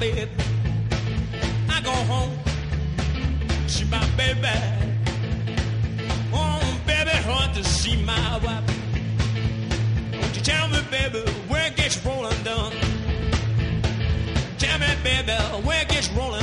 Baby. I go home, see my baby. Oh, baby, want to see my wife. Won't you tell me, baby, where gets rolling down? Tell me, baby, where gets rolling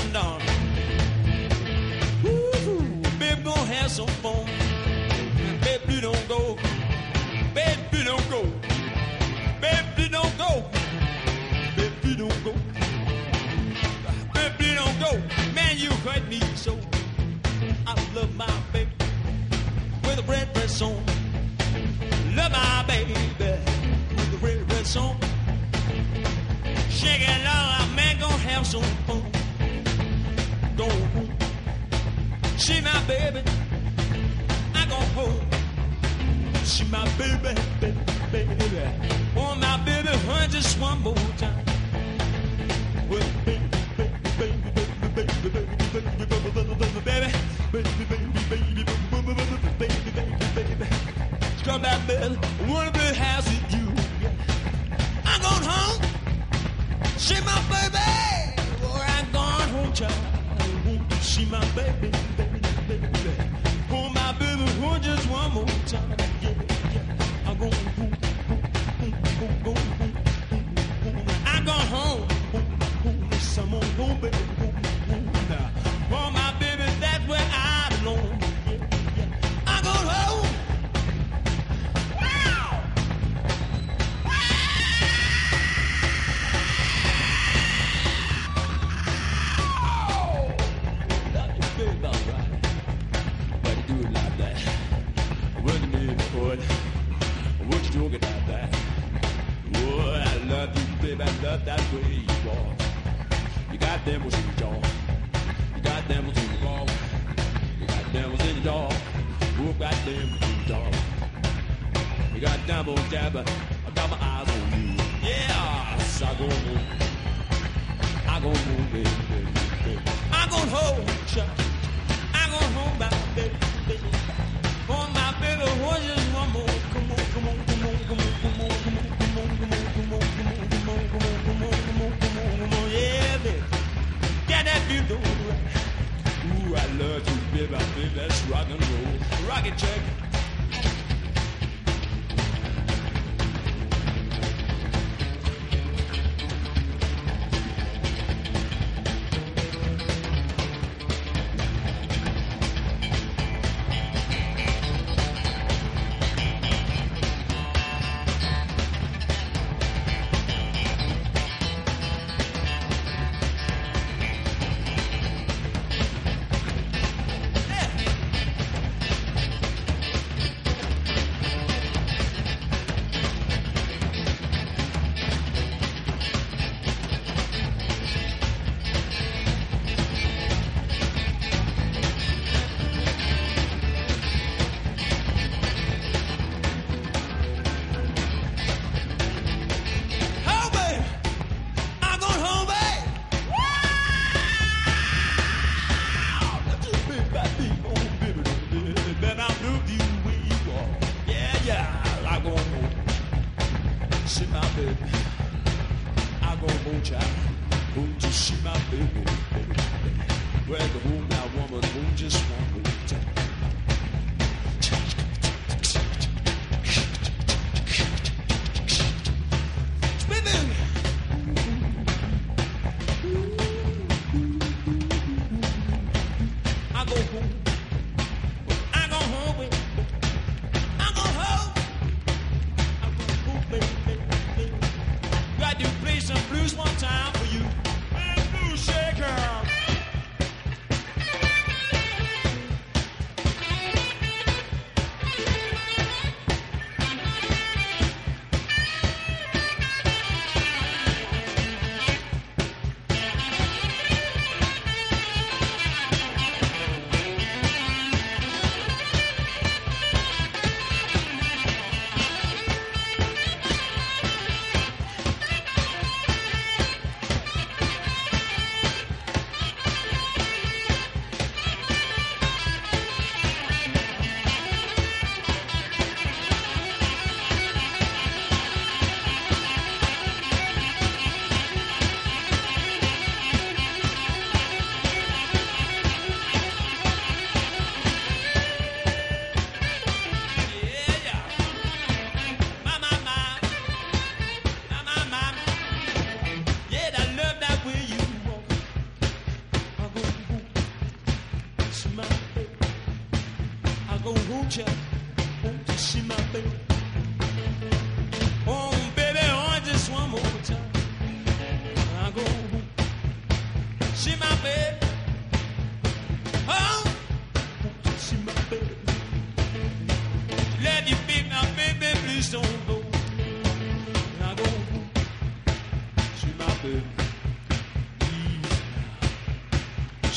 Shake it out, man, gonna have some fun. Go home. See my baby. I go home. See my baby, baby, baby. Oh, my baby, hun, just one more time. Well, baby, baby, baby, baby, baby, baby, baby, baby, baby, baby, baby, baby, baby, baby. Come back, baby. I wanna be house with you. I'm going home. See my baby. Or I'm going home, child. I see my baby, baby, baby, baby. Oh, my baby, oh, just one more time. Yeah, yeah. I'm going home. back love, that's where you are. You got devils in your jaw. You got devils in your wall. You got devils in your dog. Who got devils in your dog? You got devils oh, jabber, I got my eyes on you. Yeah, so I gon' move. I gon' move, baby, baby. I gon' hold you. baby, I believe that's rock and roll. Rocket check.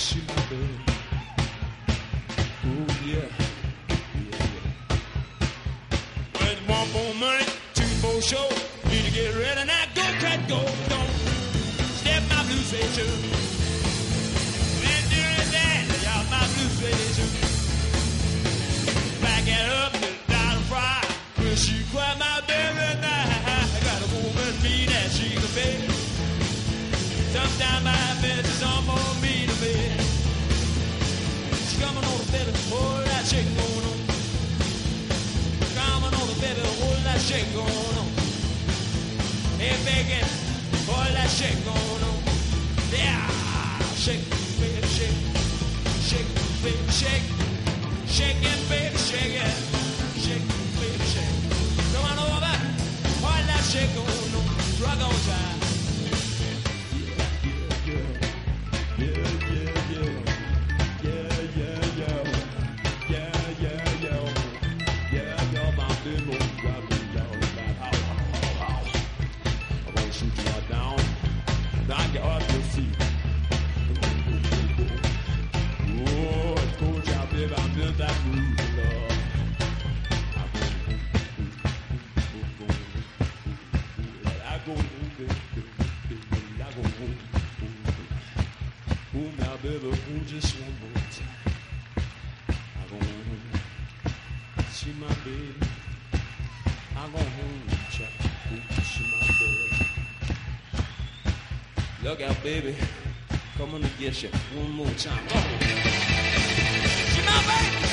Oh yeah. yeah. One more two more. Need to get ready now. Go cut, go. Don't step my y'all. My. Back it up. baby, shake. Shake it, baby, shake it. Shake baby, shake. Come on over. Why not shake on no drug on time? Now I got boom, boom, boom. Boom now, baby, boom just one more time. I go home, see my baby. I go home, chop, boom, see my baby. Look out, baby, coming to get you one more time. Go. See my baby.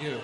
You.